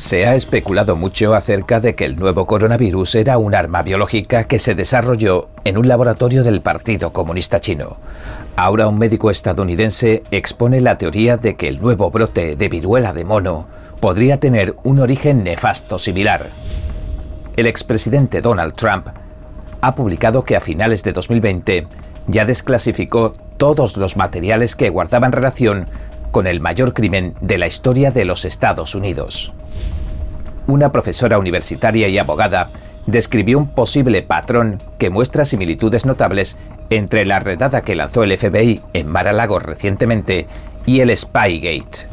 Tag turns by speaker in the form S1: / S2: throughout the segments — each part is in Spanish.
S1: Se ha especulado mucho acerca de que el nuevo coronavirus era un arma biológica que se desarrolló en un laboratorio del Partido Comunista Chino. Ahora un médico estadounidense expone la teoría de que el nuevo brote de viruela de mono podría tener un origen nefasto similar. El expresidente Donald Trump ha publicado que a finales de 2020 ya desclasificó todos los materiales que guardaban relación con el mayor crimen de la historia de los Estados Unidos. Una profesora universitaria y abogada describió un posible patrón que muestra similitudes notables entre la redada que lanzó el FBI en Mar-a-Lago recientemente y el Spygate.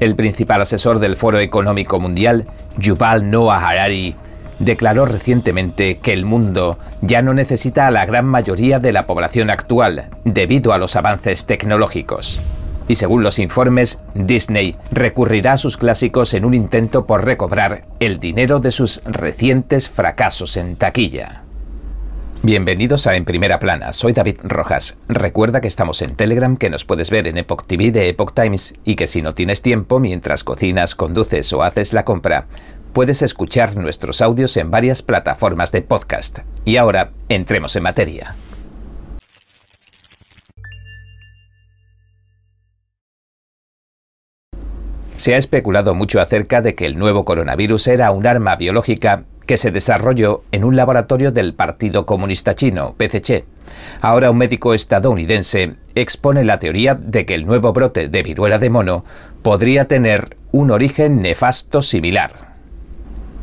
S1: El principal asesor del Foro Económico Mundial, Yuval Noah Harari, declaró recientemente que el mundo ya no necesita a la gran mayoría de la población actual debido a los avances tecnológicos. Y según los informes, Disney recurrirá a sus clásicos en un intento por recobrar el dinero de sus recientes fracasos en taquilla. Bienvenidos a En Primera Plana, soy David Rojas. Recuerda que estamos en Telegram, que nos puedes ver en Epoch TV de Epoch Times y que si no tienes tiempo mientras cocinas, conduces o haces la compra, puedes escuchar nuestros audios en varias plataformas de podcast. Y ahora, entremos en materia. Se ha especulado mucho acerca de que el nuevo coronavirus era un arma biológica que se desarrolló en un laboratorio del Partido Comunista Chino, PCC. Ahora un médico estadounidense expone la teoría de que el nuevo brote de viruela de mono podría tener un origen nefasto similar.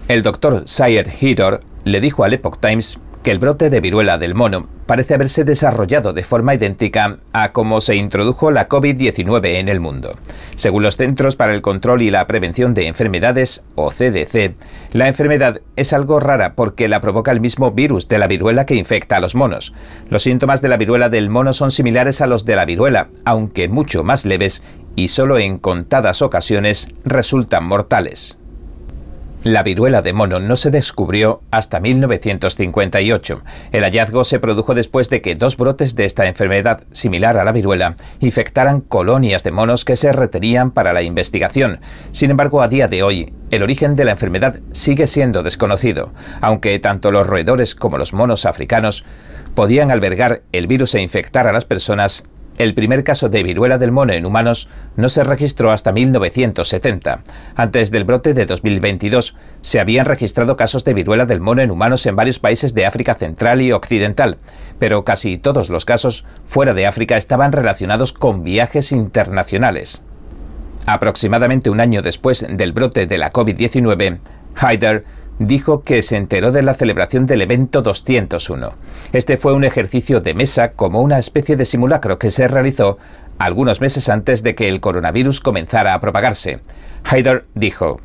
S1: El doctor Syed Hidor le dijo al Epoch Times que el brote de viruela del mono parece haberse desarrollado de forma idéntica a cómo se introdujo la COVID-19 en el mundo. Según los Centros para el Control y la Prevención de Enfermedades, o CDC, la enfermedad es algo rara porque la provoca el mismo virus de la viruela que infecta a los monos. Los síntomas de la viruela del mono son similares a los de la viruela, aunque mucho más leves y solo en contadas ocasiones resultan mortales. La viruela de mono no se descubrió hasta 1958. El hallazgo se produjo después de que dos brotes de esta enfermedad, similar a la viruela, infectaran colonias de monos que se retenían para la investigación. Sin embargo, a día de hoy, el origen de la enfermedad sigue siendo desconocido, aunque tanto los roedores como los monos africanos podían albergar el virus e infectar a las personas el primer caso de viruela del mono en humanos no se registró hasta 1970. Antes del brote de 2022, se habían registrado casos de viruela del mono en humanos en varios países de África Central y Occidental, pero casi todos los casos fuera de África estaban relacionados con viajes internacionales. Aproximadamente un año después del brote de la COVID-19, Haider dijo que se enteró de la celebración del evento 201. Este fue un ejercicio de mesa como una especie de simulacro que se realizó algunos meses antes de que el coronavirus comenzara a propagarse. Haider dijo,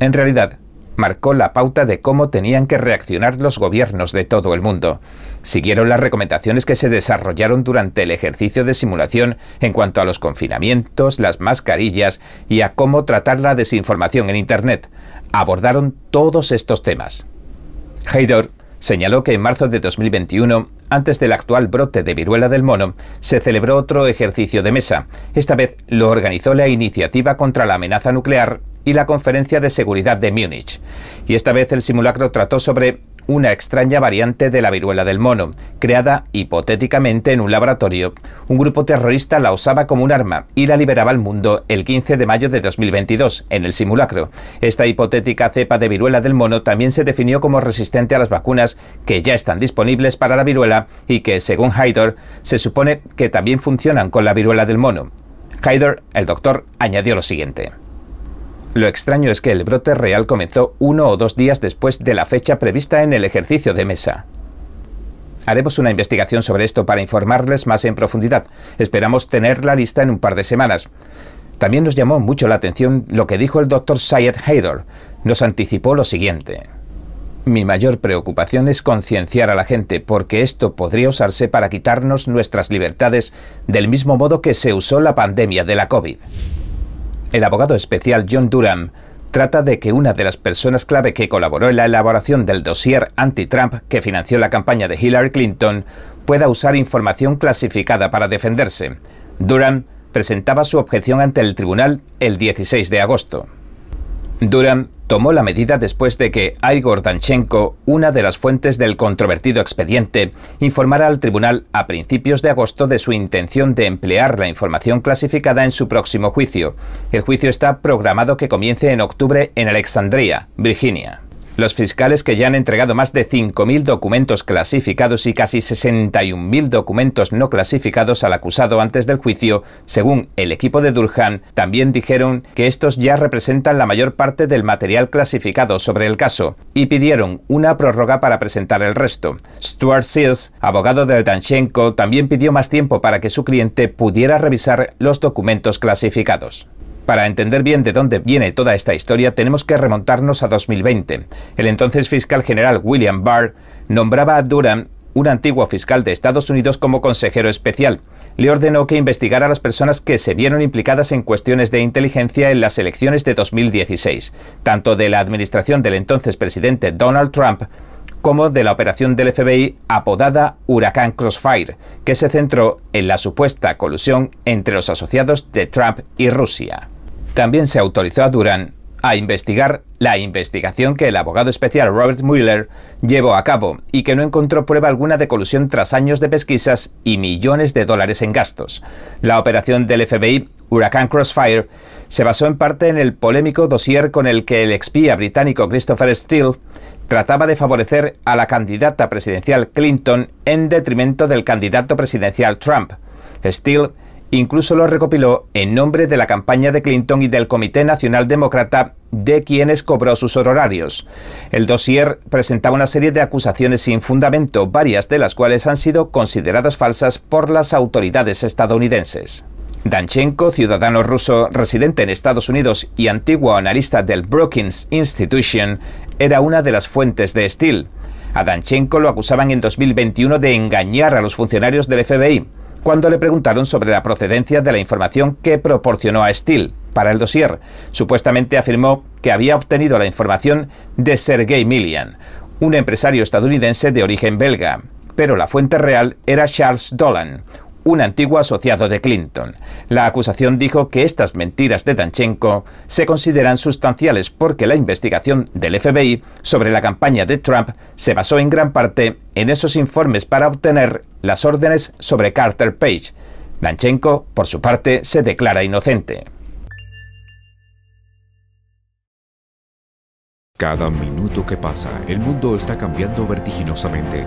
S1: en realidad, marcó la pauta de cómo tenían que reaccionar los gobiernos de todo el mundo. Siguieron las recomendaciones que se desarrollaron durante el ejercicio de simulación en cuanto a los confinamientos, las mascarillas y a cómo tratar la desinformación en Internet abordaron todos estos temas. Haydor señaló que en marzo de 2021, antes del actual brote de viruela del mono, se celebró otro ejercicio de mesa. Esta vez lo organizó la Iniciativa contra la Amenaza Nuclear y la Conferencia de Seguridad de Múnich. Y esta vez el simulacro trató sobre una extraña variante de la viruela del mono, creada hipotéticamente en un laboratorio. Un grupo terrorista la usaba como un arma y la liberaba al mundo el 15 de mayo de 2022, en el simulacro. Esta hipotética cepa de viruela del mono también se definió como resistente a las vacunas que ya están disponibles para la viruela y que, según Haider, se supone que también funcionan con la viruela del mono. Haider, el doctor, añadió lo siguiente. Lo extraño es que el brote real comenzó uno o dos días después de la fecha prevista en el ejercicio de mesa. Haremos una investigación sobre esto para informarles más en profundidad. Esperamos tener la lista en un par de semanas. También nos llamó mucho la atención lo que dijo el doctor Syed Haydor. Nos anticipó lo siguiente. Mi mayor preocupación es concienciar a la gente porque esto podría usarse para quitarnos nuestras libertades del mismo modo que se usó la pandemia de la COVID. El abogado especial John Durham trata de que una de las personas clave que colaboró en la elaboración del dossier anti-Trump que financió la campaña de Hillary Clinton pueda usar información clasificada para defenderse. Durham presentaba su objeción ante el tribunal el 16 de agosto. Durham tomó la medida después de que Igor Danchenko, una de las fuentes del controvertido expediente, informara al tribunal a principios de agosto de su intención de emplear la información clasificada en su próximo juicio. El juicio está programado que comience en octubre en Alexandria, Virginia. Los fiscales que ya han entregado más de 5.000 documentos clasificados y casi 61.000 documentos no clasificados al acusado antes del juicio, según el equipo de Durhan, también dijeron que estos ya representan la mayor parte del material clasificado sobre el caso y pidieron una prórroga para presentar el resto. Stuart Seals, abogado de Danchenko, también pidió más tiempo para que su cliente pudiera revisar los documentos clasificados. Para entender bien de dónde viene toda esta historia, tenemos que remontarnos a 2020. El entonces fiscal general William Barr nombraba a Durham, un antiguo fiscal de Estados Unidos, como consejero especial. Le ordenó que investigara a las personas que se vieron implicadas en cuestiones de inteligencia en las elecciones de 2016, tanto de la administración del entonces presidente Donald Trump como de la operación del FBI apodada Huracán Crossfire, que se centró en la supuesta colusión entre los asociados de Trump y Rusia. También se autorizó a Duran a investigar la investigación que el abogado especial Robert Mueller llevó a cabo y que no encontró prueba alguna de colusión tras años de pesquisas y millones de dólares en gastos. La operación del FBI, Huracán Crossfire, se basó en parte en el polémico dossier con el que el expía británico Christopher Steele trataba de favorecer a la candidata presidencial Clinton en detrimento del candidato presidencial Trump. Steele Incluso lo recopiló en nombre de la campaña de Clinton y del Comité Nacional Demócrata de quienes cobró sus honorarios. El dossier presentaba una serie de acusaciones sin fundamento, varias de las cuales han sido consideradas falsas por las autoridades estadounidenses. Danchenko, ciudadano ruso residente en Estados Unidos y antiguo analista del Brookings Institution, era una de las fuentes de Steele. A Danchenko lo acusaban en 2021 de engañar a los funcionarios del FBI cuando le preguntaron sobre la procedencia de la información que proporcionó a Steele para el dossier. Supuestamente afirmó que había obtenido la información de Sergei Milian, un empresario estadounidense de origen belga, pero la fuente real era Charles Dolan, un antiguo asociado de Clinton. La acusación dijo que estas mentiras de Danchenko se consideran sustanciales porque la investigación del FBI sobre la campaña de Trump se basó en gran parte en esos informes para obtener las órdenes sobre Carter Page. Danchenko, por su parte, se declara inocente.
S2: Cada minuto que pasa, el mundo está cambiando vertiginosamente.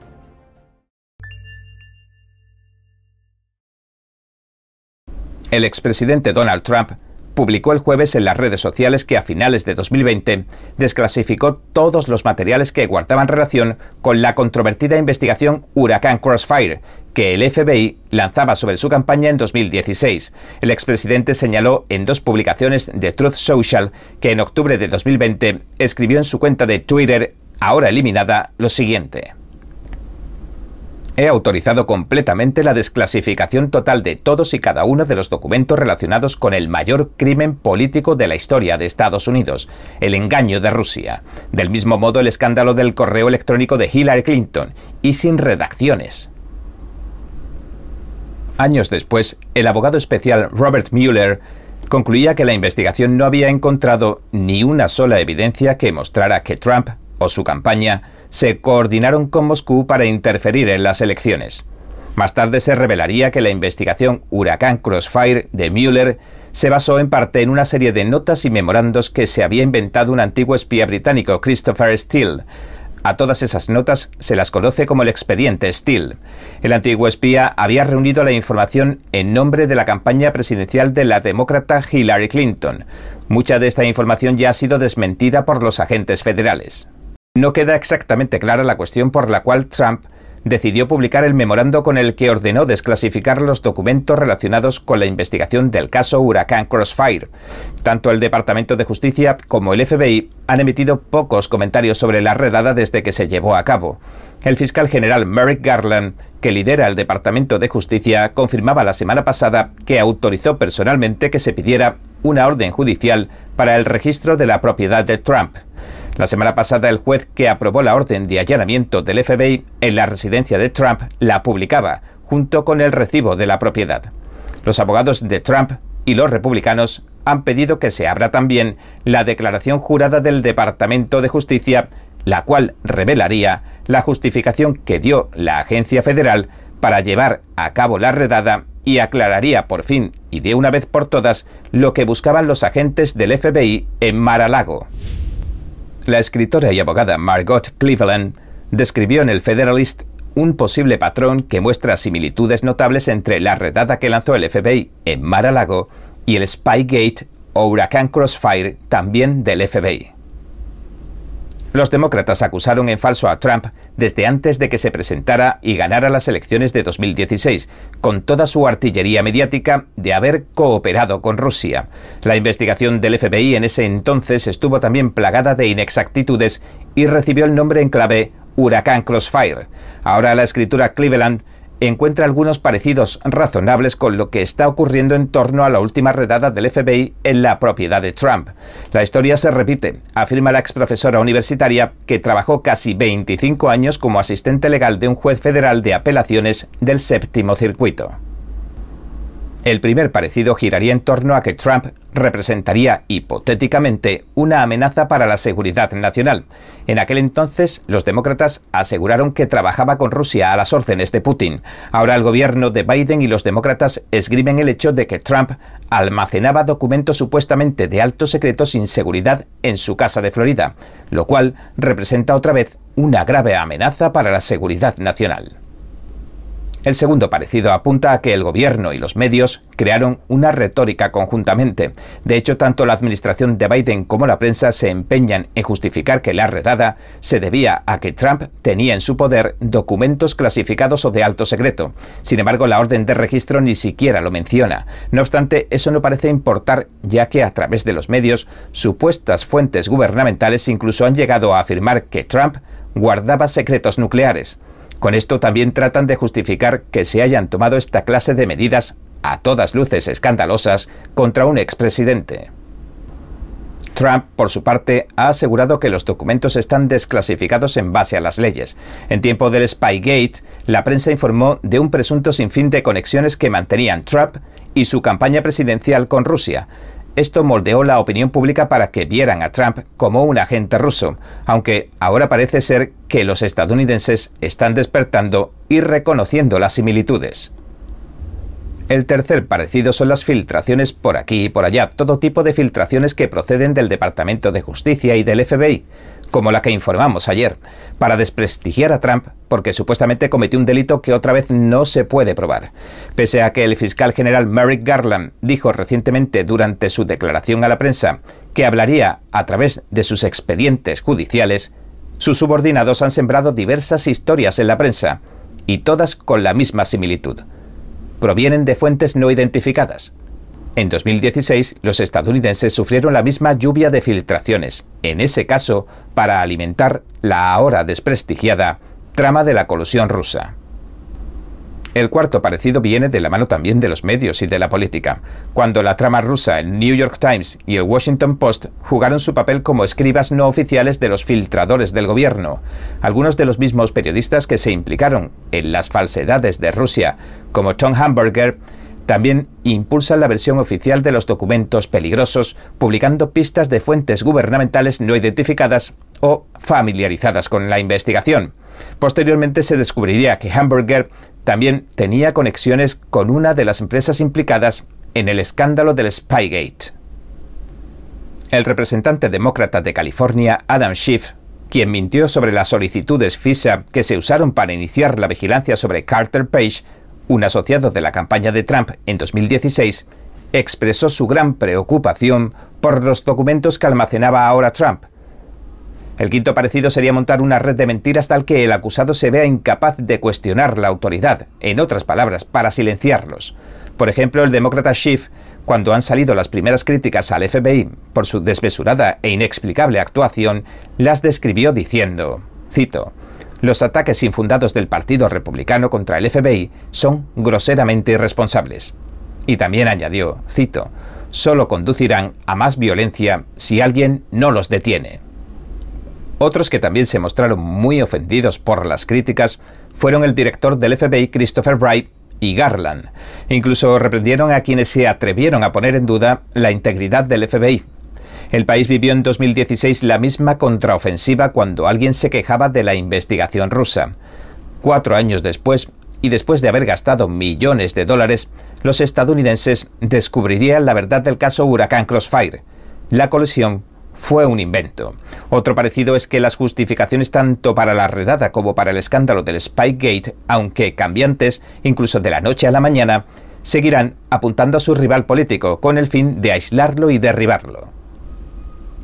S1: El expresidente Donald Trump publicó el jueves en las redes sociales que a finales de 2020 desclasificó todos los materiales que guardaban relación con la controvertida investigación Huracán Crossfire, que el FBI lanzaba sobre su campaña en 2016. El expresidente señaló en dos publicaciones de Truth Social que en octubre de 2020 escribió en su cuenta de Twitter, ahora eliminada, lo siguiente. He autorizado completamente la desclasificación total de todos y cada uno de los documentos relacionados con el mayor crimen político de la historia de Estados Unidos, el engaño de Rusia. Del mismo modo, el escándalo del correo electrónico de Hillary Clinton, y sin redacciones. Años después, el abogado especial Robert Mueller concluía que la investigación no había encontrado ni una sola evidencia que mostrara que Trump o su campaña se coordinaron con Moscú para interferir en las elecciones. Más tarde se revelaría que la investigación Huracán Crossfire de Mueller se basó en parte en una serie de notas y memorandos que se había inventado un antiguo espía británico, Christopher Steele. A todas esas notas se las conoce como el expediente Steele. El antiguo espía había reunido la información en nombre de la campaña presidencial de la demócrata Hillary Clinton. Mucha de esta información ya ha sido desmentida por los agentes federales. No queda exactamente clara la cuestión por la cual Trump decidió publicar el memorando con el que ordenó desclasificar los documentos relacionados con la investigación del caso Huracán Crossfire. Tanto el Departamento de Justicia como el FBI han emitido pocos comentarios sobre la redada desde que se llevó a cabo. El fiscal general Merrick Garland, que lidera el Departamento de Justicia, confirmaba la semana pasada que autorizó personalmente que se pidiera una orden judicial para el registro de la propiedad de Trump. La semana pasada el juez que aprobó la orden de allanamiento del FBI en la residencia de Trump la publicaba, junto con el recibo de la propiedad. Los abogados de Trump y los republicanos han pedido que se abra también la declaración jurada del Departamento de Justicia, la cual revelaría la justificación que dio la agencia federal para llevar a cabo la redada y aclararía por fin y de una vez por todas lo que buscaban los agentes del FBI en Mar-a-Lago. La escritora y abogada Margot Cleveland describió en el Federalist un posible patrón que muestra similitudes notables entre la redada que lanzó el FBI en Mar-a-Lago y el Spygate o Huracán Crossfire también del FBI. Los demócratas acusaron en falso a Trump desde antes de que se presentara y ganara las elecciones de 2016, con toda su artillería mediática de haber cooperado con Rusia. La investigación del FBI en ese entonces estuvo también plagada de inexactitudes y recibió el nombre en clave Huracán Crossfire. Ahora la escritura Cleveland encuentra algunos parecidos razonables con lo que está ocurriendo en torno a la última redada del FBI en la propiedad de Trump. La historia se repite, afirma la ex profesora universitaria que trabajó casi 25 años como asistente legal de un juez federal de apelaciones del séptimo circuito. El primer parecido giraría en torno a que Trump representaría hipotéticamente una amenaza para la seguridad nacional. En aquel entonces, los demócratas aseguraron que trabajaba con Rusia a las órdenes de Putin. Ahora el gobierno de Biden y los demócratas esgrimen el hecho de que Trump almacenaba documentos supuestamente de alto secreto sin seguridad en su casa de Florida, lo cual representa otra vez una grave amenaza para la seguridad nacional. El segundo parecido apunta a que el gobierno y los medios crearon una retórica conjuntamente. De hecho, tanto la administración de Biden como la prensa se empeñan en justificar que la redada se debía a que Trump tenía en su poder documentos clasificados o de alto secreto. Sin embargo, la orden de registro ni siquiera lo menciona. No obstante, eso no parece importar, ya que a través de los medios, supuestas fuentes gubernamentales incluso han llegado a afirmar que Trump guardaba secretos nucleares. Con esto también tratan de justificar que se hayan tomado esta clase de medidas a todas luces escandalosas contra un expresidente. Trump, por su parte, ha asegurado que los documentos están desclasificados en base a las leyes. En tiempo del Spygate, la prensa informó de un presunto sinfín de conexiones que mantenían Trump y su campaña presidencial con Rusia. Esto moldeó la opinión pública para que vieran a Trump como un agente ruso, aunque ahora parece ser que los estadounidenses están despertando y reconociendo las similitudes. El tercer parecido son las filtraciones por aquí y por allá, todo tipo de filtraciones que proceden del Departamento de Justicia y del FBI, como la que informamos ayer, para desprestigiar a Trump porque supuestamente cometió un delito que otra vez no se puede probar. Pese a que el fiscal general Merrick Garland dijo recientemente durante su declaración a la prensa que hablaría a través de sus expedientes judiciales, sus subordinados han sembrado diversas historias en la prensa, y todas con la misma similitud. Provienen de fuentes no identificadas, en 2016, los estadounidenses sufrieron la misma lluvia de filtraciones, en ese caso para alimentar la ahora desprestigiada trama de la colusión rusa. El cuarto parecido viene de la mano también de los medios y de la política, cuando la trama rusa, el New York Times y el Washington Post jugaron su papel como escribas no oficiales de los filtradores del gobierno. Algunos de los mismos periodistas que se implicaron en las falsedades de Rusia, como Tom Hamburger, también impulsa la versión oficial de los documentos peligrosos, publicando pistas de fuentes gubernamentales no identificadas o familiarizadas con la investigación. Posteriormente se descubriría que Hamburger también tenía conexiones con una de las empresas implicadas en el escándalo del Spygate. El representante demócrata de California, Adam Schiff, quien mintió sobre las solicitudes FISA que se usaron para iniciar la vigilancia sobre Carter Page, un asociado de la campaña de Trump en 2016, expresó su gran preocupación por los documentos que almacenaba ahora Trump. El quinto parecido sería montar una red de mentiras tal que el acusado se vea incapaz de cuestionar la autoridad, en otras palabras, para silenciarlos. Por ejemplo, el demócrata Schiff, cuando han salido las primeras críticas al FBI por su desmesurada e inexplicable actuación, las describió diciendo, cito, los ataques infundados del Partido Republicano contra el FBI son groseramente irresponsables. Y también añadió, cito, solo conducirán a más violencia si alguien no los detiene. Otros que también se mostraron muy ofendidos por las críticas fueron el director del FBI Christopher Wright y Garland. Incluso reprendieron a quienes se atrevieron a poner en duda la integridad del FBI. El país vivió en 2016 la misma contraofensiva cuando alguien se quejaba de la investigación rusa. Cuatro años después, y después de haber gastado millones de dólares, los estadounidenses descubrirían la verdad del caso Huracán Crossfire. La colisión fue un invento. Otro parecido es que las justificaciones tanto para la redada como para el escándalo del Spygate, aunque cambiantes, incluso de la noche a la mañana, seguirán apuntando a su rival político con el fin de aislarlo y derribarlo.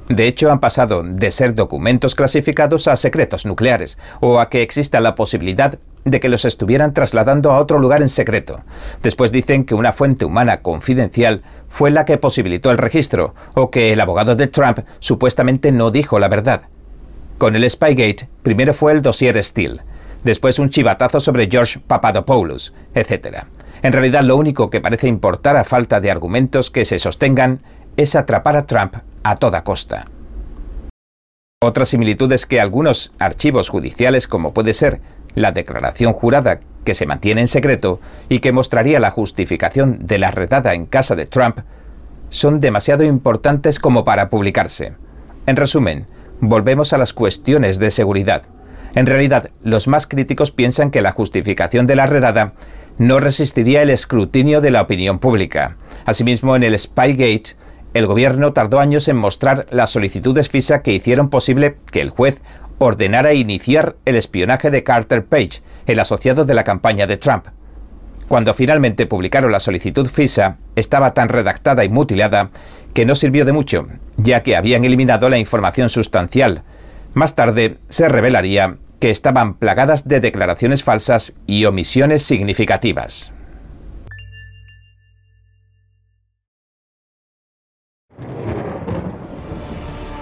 S1: De hecho, han pasado de ser documentos clasificados a secretos nucleares, o a que exista la posibilidad de que los estuvieran trasladando a otro lugar en secreto. Después dicen que una fuente humana confidencial fue la que posibilitó el registro, o que el abogado de Trump supuestamente no dijo la verdad. Con el Spygate, primero fue el dossier Steele, después un chivatazo sobre George Papadopoulos, etc. En realidad lo único que parece importar a falta de argumentos que se sostengan es atrapar a Trump a toda costa. Otra similitud es que algunos archivos judiciales, como puede ser la declaración jurada que se mantiene en secreto y que mostraría la justificación de la redada en casa de Trump, son demasiado importantes como para publicarse. En resumen, volvemos a las cuestiones de seguridad. En realidad, los más críticos piensan que la justificación de la redada no resistiría el escrutinio de la opinión pública. Asimismo, en el Spygate, el gobierno tardó años en mostrar las solicitudes FISA que hicieron posible que el juez ordenara iniciar el espionaje de Carter Page, el asociado de la campaña de Trump. Cuando finalmente publicaron la solicitud FISA, estaba tan redactada y mutilada que no sirvió de mucho, ya que habían eliminado la información sustancial. Más tarde se revelaría que estaban plagadas de declaraciones falsas y omisiones significativas.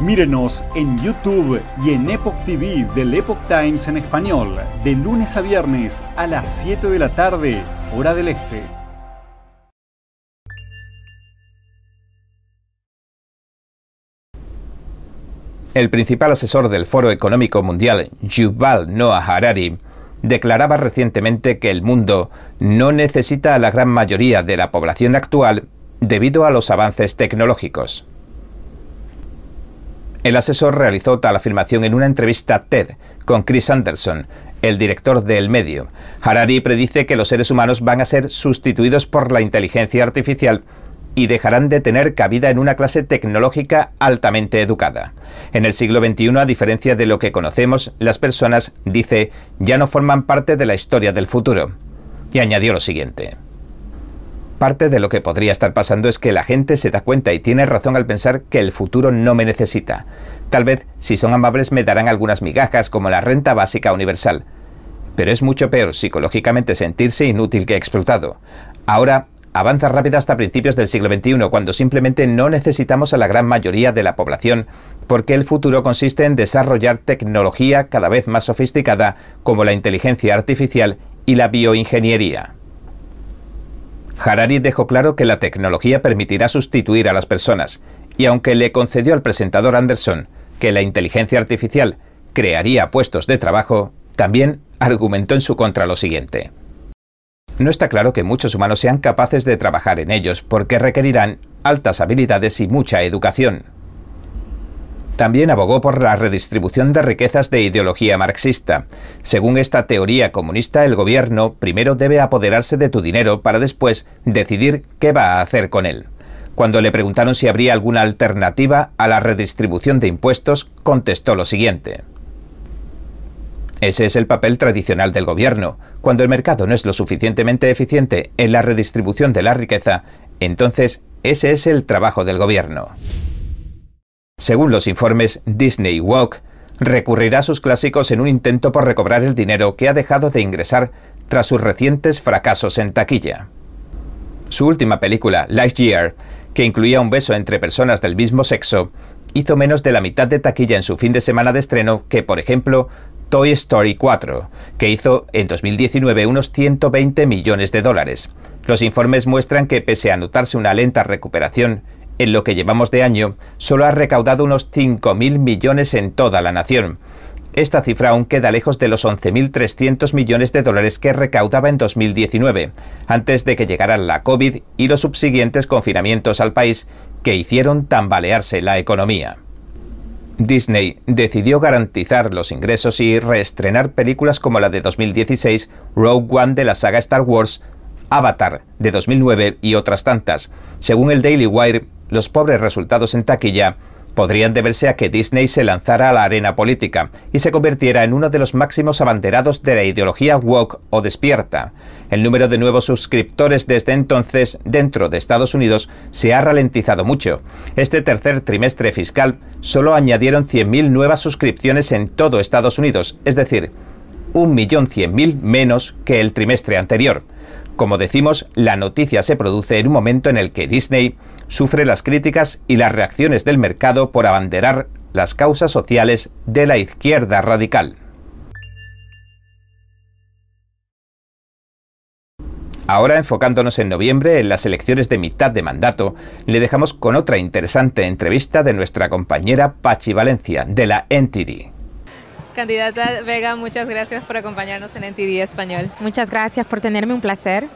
S3: Mírenos en YouTube y en Epoch TV del Epoch Times en español, de lunes a viernes a las 7 de la tarde, hora del este.
S1: El principal asesor del Foro Económico Mundial, Yuval Noah Harari, declaraba recientemente que el mundo no necesita a la gran mayoría de la población actual debido a los avances tecnológicos. El asesor realizó tal afirmación en una entrevista TED con Chris Anderson, el director del medio. Harari predice que los seres humanos van a ser sustituidos por la inteligencia artificial y dejarán de tener cabida en una clase tecnológica altamente educada. En el siglo XXI, a diferencia de lo que conocemos, las personas, dice, ya no forman parte de la historia del futuro. Y añadió lo siguiente. Parte de lo que podría estar pasando es que la gente se da cuenta y tiene razón al pensar que el futuro no me necesita. Tal vez, si son amables, me darán algunas migajas como la renta básica universal. Pero es mucho peor psicológicamente sentirse inútil que explotado. Ahora, avanza rápido hasta principios del siglo XXI, cuando simplemente no necesitamos a la gran mayoría de la población, porque el futuro consiste en desarrollar tecnología cada vez más sofisticada como la inteligencia artificial y la bioingeniería. Harari dejó claro que la tecnología permitirá sustituir a las personas, y aunque le concedió al presentador Anderson que la inteligencia artificial crearía puestos de trabajo, también argumentó en su contra lo siguiente. No está claro que muchos humanos sean capaces de trabajar en ellos porque requerirán altas habilidades y mucha educación. También abogó por la redistribución de riquezas de ideología marxista. Según esta teoría comunista, el gobierno primero debe apoderarse de tu dinero para después decidir qué va a hacer con él. Cuando le preguntaron si habría alguna alternativa a la redistribución de impuestos, contestó lo siguiente. Ese es el papel tradicional del gobierno. Cuando el mercado no es lo suficientemente eficiente en la redistribución de la riqueza, entonces ese es el trabajo del gobierno. Según los informes, Disney Walk recurrirá a sus clásicos en un intento por recobrar el dinero que ha dejado de ingresar tras sus recientes fracasos en taquilla. Su última película, Lightyear, que incluía un beso entre personas del mismo sexo, hizo menos de la mitad de taquilla en su fin de semana de estreno que, por ejemplo, Toy Story 4, que hizo en 2019 unos 120 millones de dólares. Los informes muestran que, pese a notarse una lenta recuperación, en lo que llevamos de año, solo ha recaudado unos 5.000 millones en toda la nación, esta cifra aún queda lejos de los 11.300 millones de dólares que recaudaba en 2019, antes de que llegara la COVID y los subsiguientes confinamientos al país que hicieron tambalearse la economía. Disney decidió garantizar los ingresos y reestrenar películas como la de 2016 Rogue One de la saga Star Wars, Avatar de 2009 y otras tantas. Según el Daily Wire, los pobres resultados en taquilla podrían deberse a que Disney se lanzara a la arena política y se convirtiera en uno de los máximos abanderados de la ideología woke o despierta. El número de nuevos suscriptores desde entonces dentro de Estados Unidos se ha ralentizado mucho. Este tercer trimestre fiscal solo añadieron 100.000 nuevas suscripciones en todo Estados Unidos, es decir, 1.100.000 menos que el trimestre anterior. Como decimos, la noticia se produce en un momento en el que Disney sufre las críticas y las reacciones del mercado por abanderar las causas sociales de la izquierda radical. Ahora, enfocándonos en noviembre, en las elecciones de mitad de mandato, le dejamos con otra interesante entrevista de nuestra compañera Pachi Valencia, de la NTD.
S4: Candidata Vega, muchas gracias por acompañarnos en NTD Español.
S5: Muchas gracias por tenerme, un placer.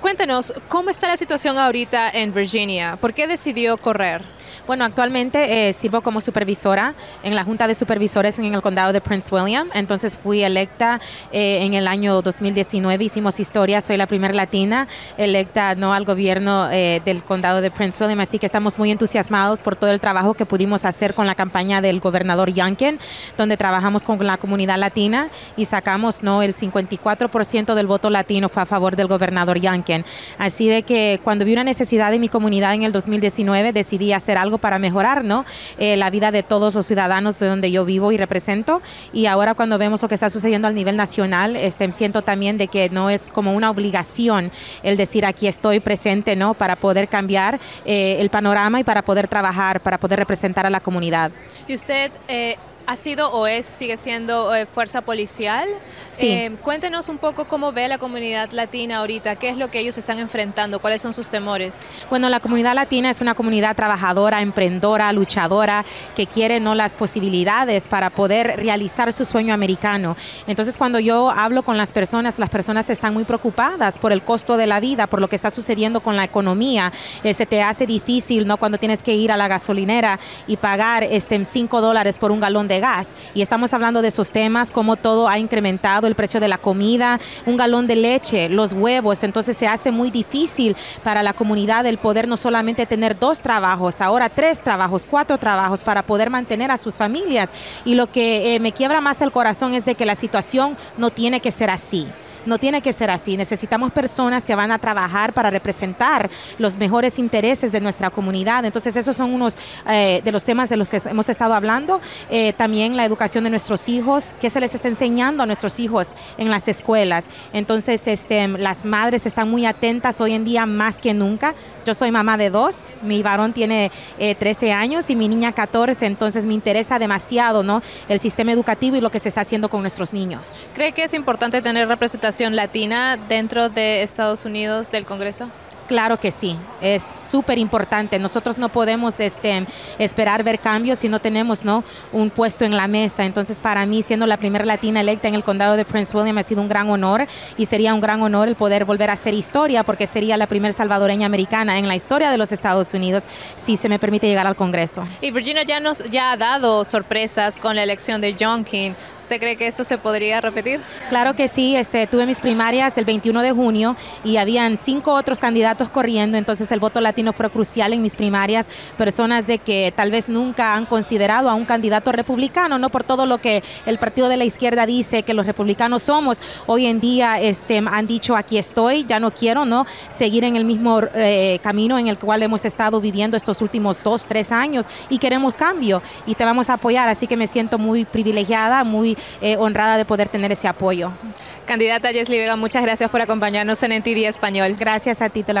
S4: Cuéntanos, ¿cómo está la situación ahorita en Virginia? ¿Por qué decidió correr?
S5: Bueno, actualmente eh, sirvo como supervisora en la Junta de Supervisores en el condado de Prince William. Entonces fui electa eh, en el año 2019, hicimos historia, soy la primera latina electa no al gobierno eh, del condado de Prince William, así que estamos muy entusiasmados por todo el trabajo que pudimos hacer con la campaña del gobernador Youngkin, donde trabajamos con la comunidad latina y sacamos no el 54% del voto latino fue a favor del gobernador Youngkin. Así de que cuando vi una necesidad de mi comunidad en el 2019 decidí hacer algo para mejorar ¿no? Eh, la vida de todos los ciudadanos de donde yo vivo y represento. Y ahora cuando vemos lo que está sucediendo al nivel nacional, este, siento también de que no es como una obligación el decir aquí estoy presente ¿no? para poder cambiar eh, el panorama y para poder trabajar, para poder representar a la comunidad.
S4: Y usted... Eh, ha sido o es, sigue siendo eh, fuerza policial.
S5: Sí.
S4: Eh, cuéntenos un poco cómo ve la comunidad latina ahorita, qué es lo que ellos están enfrentando, cuáles son sus temores.
S5: Bueno, la comunidad latina es una comunidad trabajadora, emprendedora, luchadora, que quiere no las posibilidades para poder realizar su sueño americano. Entonces, cuando yo hablo con las personas, las personas están muy preocupadas por el costo de la vida, por lo que está sucediendo con la economía. Eh, se te hace difícil, ¿no? Cuando tienes que ir a la gasolinera y pagar este, 5 dólares por un galón de gas. Y estamos hablando de esos temas, como todo ha incrementado, el precio de la comida, un galón de leche, los huevos. Entonces se hace muy difícil para la comunidad el poder no solamente tener dos trabajos, ahora tres trabajos, cuatro trabajos para poder mantener a sus familias. Y lo que eh, me quiebra más el corazón es de que la situación no tiene que ser así. No tiene que ser así. Necesitamos personas que van a trabajar para representar los mejores intereses de nuestra comunidad. Entonces, esos son unos eh, de los temas de los que hemos estado hablando. Eh, también la educación de nuestros hijos, qué se les está enseñando a nuestros hijos en las escuelas. Entonces, este, las madres están muy atentas hoy en día más que nunca. Yo soy mamá de dos, mi varón tiene 13 eh, años y mi niña 14, entonces me interesa demasiado ¿no? el sistema educativo y lo que se está haciendo con nuestros niños.
S4: ¿Cree que es importante tener representación latina dentro de Estados Unidos del Congreso?
S5: Claro que sí, es súper importante. Nosotros no podemos este, esperar ver cambios si no tenemos ¿no? un puesto en la mesa. Entonces, para mí, siendo la primera latina electa en el condado de Prince William, ha sido un gran honor y sería un gran honor el poder volver a hacer historia porque sería la primera salvadoreña americana en la historia de los Estados Unidos si se me permite llegar al Congreso.
S4: Y Virginia ya nos ya ha dado sorpresas con la elección de John King. ¿Usted cree que eso se podría repetir?
S5: Claro que sí. Este, tuve mis primarias el 21 de junio y habían cinco otros candidatos corriendo, entonces el voto latino fue crucial en mis primarias. Personas de que tal vez nunca han considerado a un candidato republicano, no por todo lo que el partido de la izquierda dice que los republicanos somos. Hoy en día este, han dicho aquí estoy, ya no quiero no seguir en el mismo eh, camino en el cual hemos estado viviendo estos últimos dos, tres años y queremos cambio y te vamos a apoyar. Así que me siento muy privilegiada, muy eh, honrada de poder tener ese apoyo.
S4: Candidata Jesly Vega, muchas gracias por acompañarnos en NTD Español.
S5: Gracias a ti, te lo